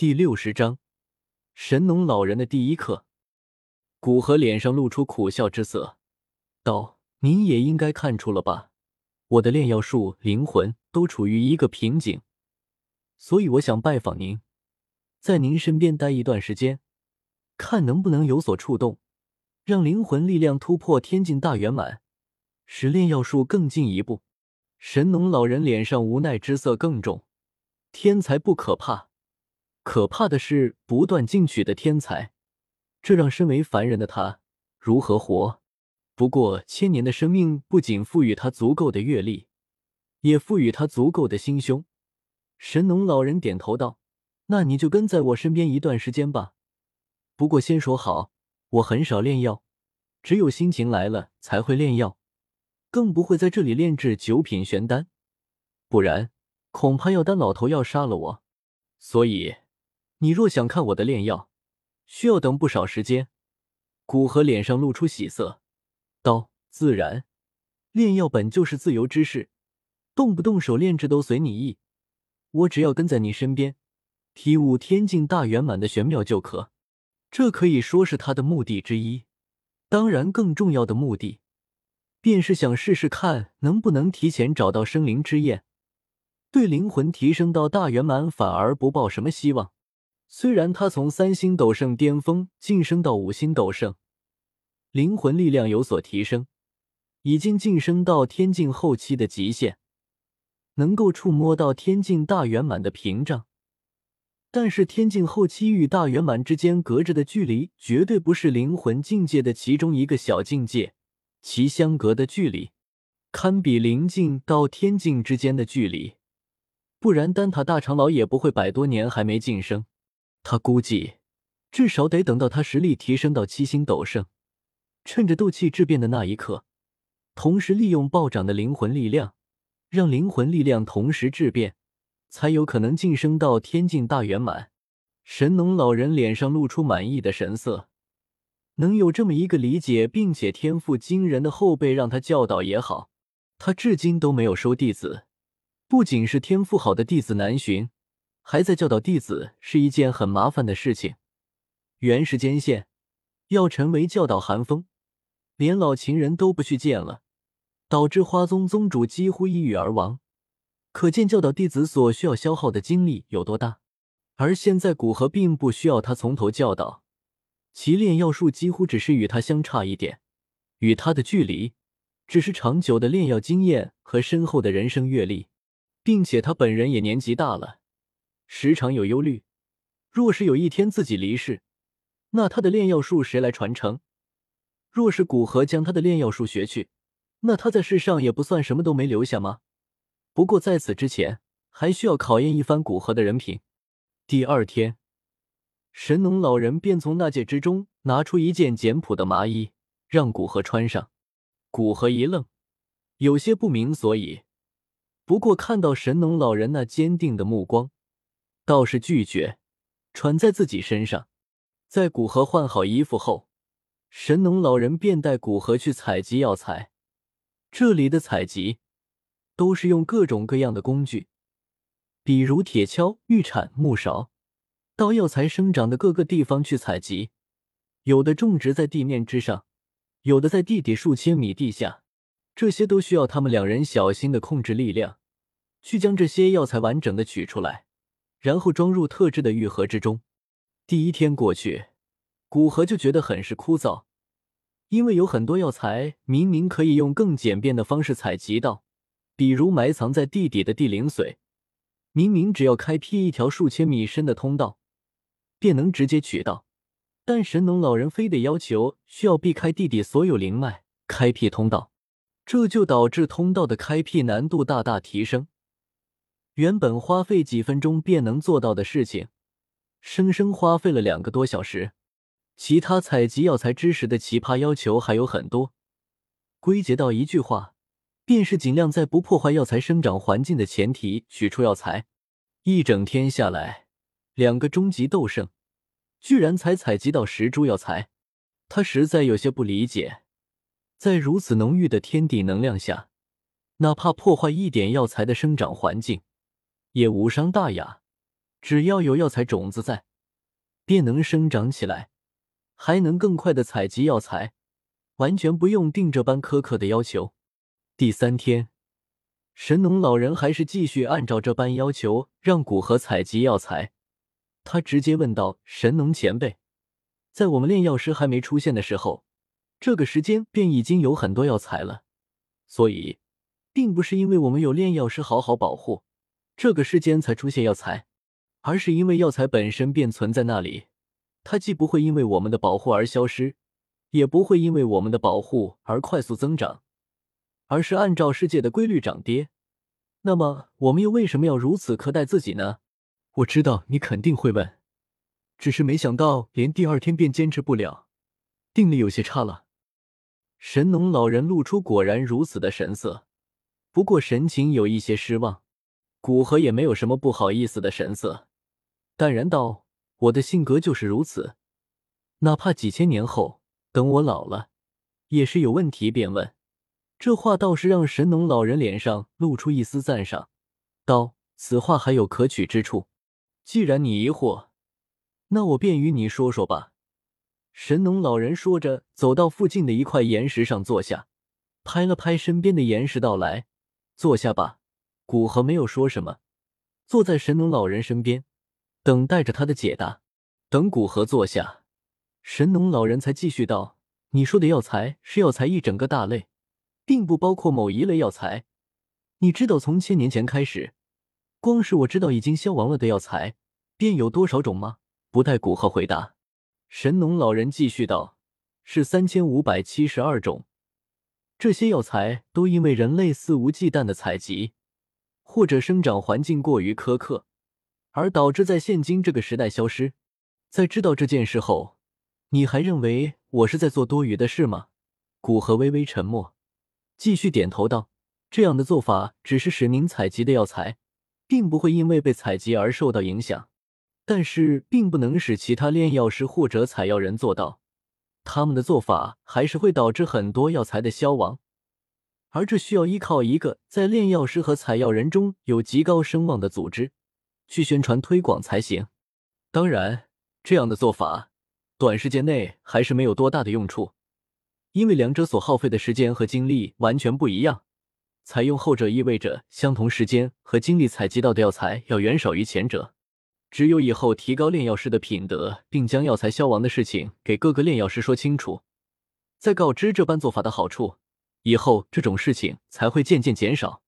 第六十章，神农老人的第一课。古河脸上露出苦笑之色，道：“您也应该看出了吧，我的炼药术、灵魂都处于一个瓶颈，所以我想拜访您，在您身边待一段时间，看能不能有所触动，让灵魂力量突破天境大圆满，使炼药术更进一步。”神农老人脸上无奈之色更重。天才不可怕。可怕的是不断进取的天才，这让身为凡人的他如何活？不过千年的生命不仅赋予他足够的阅历，也赋予他足够的心胸。神农老人点头道：“那你就跟在我身边一段时间吧。不过先说好，我很少炼药，只有心情来了才会炼药，更不会在这里炼制九品玄丹，不然恐怕药丹老头要杀了我。所以。”你若想看我的炼药，需要等不少时间。古河脸上露出喜色，道：“自然，炼药本就是自由之事，动不动手炼制都随你意。我只要跟在你身边，体悟天境大圆满的玄妙就可。这可以说是他的目的之一。当然，更重要的目的，便是想试试看能不能提前找到生灵之焰，对灵魂提升到大圆满反而不抱什么希望。”虽然他从三星斗圣巅峰晋升到五星斗圣，灵魂力量有所提升，已经晋升到天境后期的极限，能够触摸到天境大圆满的屏障。但是天境后期与大圆满之间隔着的距离，绝对不是灵魂境界的其中一个小境界，其相隔的距离，堪比灵境到天境之间的距离。不然，丹塔大长老也不会百多年还没晋升。他估计，至少得等到他实力提升到七星斗圣，趁着斗气质变的那一刻，同时利用暴涨的灵魂力量，让灵魂力量同时质变，才有可能晋升到天境大圆满。神农老人脸上露出满意的神色，能有这么一个理解并且天赋惊人的后辈让他教导也好，他至今都没有收弟子，不仅是天赋好的弟子难寻。还在教导弟子是一件很麻烦的事情。原时间线，要成为教导寒风，连老情人都不去见了，导致花宗宗主几乎抑郁而亡。可见教导弟子所需要消耗的精力有多大。而现在古河并不需要他从头教导，其炼药术几乎只是与他相差一点，与他的距离只是长久的炼药经验和深厚的人生阅历，并且他本人也年纪大了。时常有忧虑，若是有一天自己离世，那他的炼药术谁来传承？若是古河将他的炼药术学去，那他在世上也不算什么都没留下吗？不过在此之前，还需要考验一番古河的人品。第二天，神农老人便从纳戒之中拿出一件简朴的麻衣，让古河穿上。古河一愣，有些不明所以。不过看到神农老人那坚定的目光。倒是拒绝穿在自己身上。在古河换好衣服后，神农老人便带古河去采集药材。这里的采集都是用各种各样的工具，比如铁锹、玉铲、木勺，到药材生长的各个地方去采集。有的种植在地面之上，有的在地底数千米地下。这些都需要他们两人小心的控制力量，去将这些药材完整的取出来。然后装入特制的玉盒之中。第一天过去，古河就觉得很是枯燥，因为有很多药材明明可以用更简便的方式采集到，比如埋藏在地底的地灵髓，明明只要开辟一条数千米深的通道，便能直接取到，但神农老人非得要求需要避开地底所有灵脉，开辟通道，这就导致通道的开辟难度大大提升。原本花费几分钟便能做到的事情，生生花费了两个多小时。其他采集药材之时的奇葩要求还有很多，归结到一句话，便是尽量在不破坏药材生长环境的前提取出药材。一整天下来，两个终极斗圣居然才采集到十株药材，他实在有些不理解，在如此浓郁的天地能量下，哪怕破坏一点药材的生长环境。也无伤大雅，只要有药材种子在，便能生长起来，还能更快的采集药材，完全不用定这般苛刻的要求。第三天，神农老人还是继续按照这般要求让古河采集药材。他直接问道：“神农前辈，在我们炼药师还没出现的时候，这个时间便已经有很多药材了，所以，并不是因为我们有炼药师好好保护，这个世间才出现药材，而是因为药材本身便存在那里，它既不会因为我们的保护而消失，也不会因为我们的保护而快速增长，而是按照世界的规律涨跌。那么，我们又为什么要如此苛待自己呢？”我知道你肯定会问，只是没想到连第二天便坚持不了，定力有些差了。神农老人露出果然如此的神色，不过神情有一些失望。古河也没有什么不好意思的神色，淡然道：“我的性格就是如此，哪怕几千年后等我老了，也是有问题便问。”这话倒是让神农老人脸上露出一丝赞赏，道：“此话还有可取之处。”既然你疑惑，那我便与你说说吧。神农老人说着，走到附近的一块岩石上坐下，拍了拍身边的岩石，道：“来，坐下吧。”古河没有说什么，坐在神农老人身边，等待着他的解答。等古河坐下，神农老人才继续道：“你说的药材是药材一整个大类，并不包括某一类药材。你知道，从千年前开始。”光是我知道已经消亡了的药材，便有多少种吗？不待古河回答，神农老人继续道：“是三千五百七十二种。这些药材都因为人类肆无忌惮的采集，或者生长环境过于苛刻，而导致在现今这个时代消失。在知道这件事后，你还认为我是在做多余的事吗？”古河微微沉默，继续点头道：“这样的做法只是使您采集的药材。”并不会因为被采集而受到影响，但是并不能使其他炼药师或者采药人做到。他们的做法还是会导致很多药材的消亡，而这需要依靠一个在炼药师和采药人中有极高声望的组织去宣传推广才行。当然，这样的做法短时间内还是没有多大的用处，因为两者所耗费的时间和精力完全不一样。采用后者意味着相同时间和精力采集到的药材要远少于前者。只有以后提高炼药师的品德，并将药材消亡的事情给各个炼药师说清楚，再告知这般做法的好处，以后这种事情才会渐渐减少。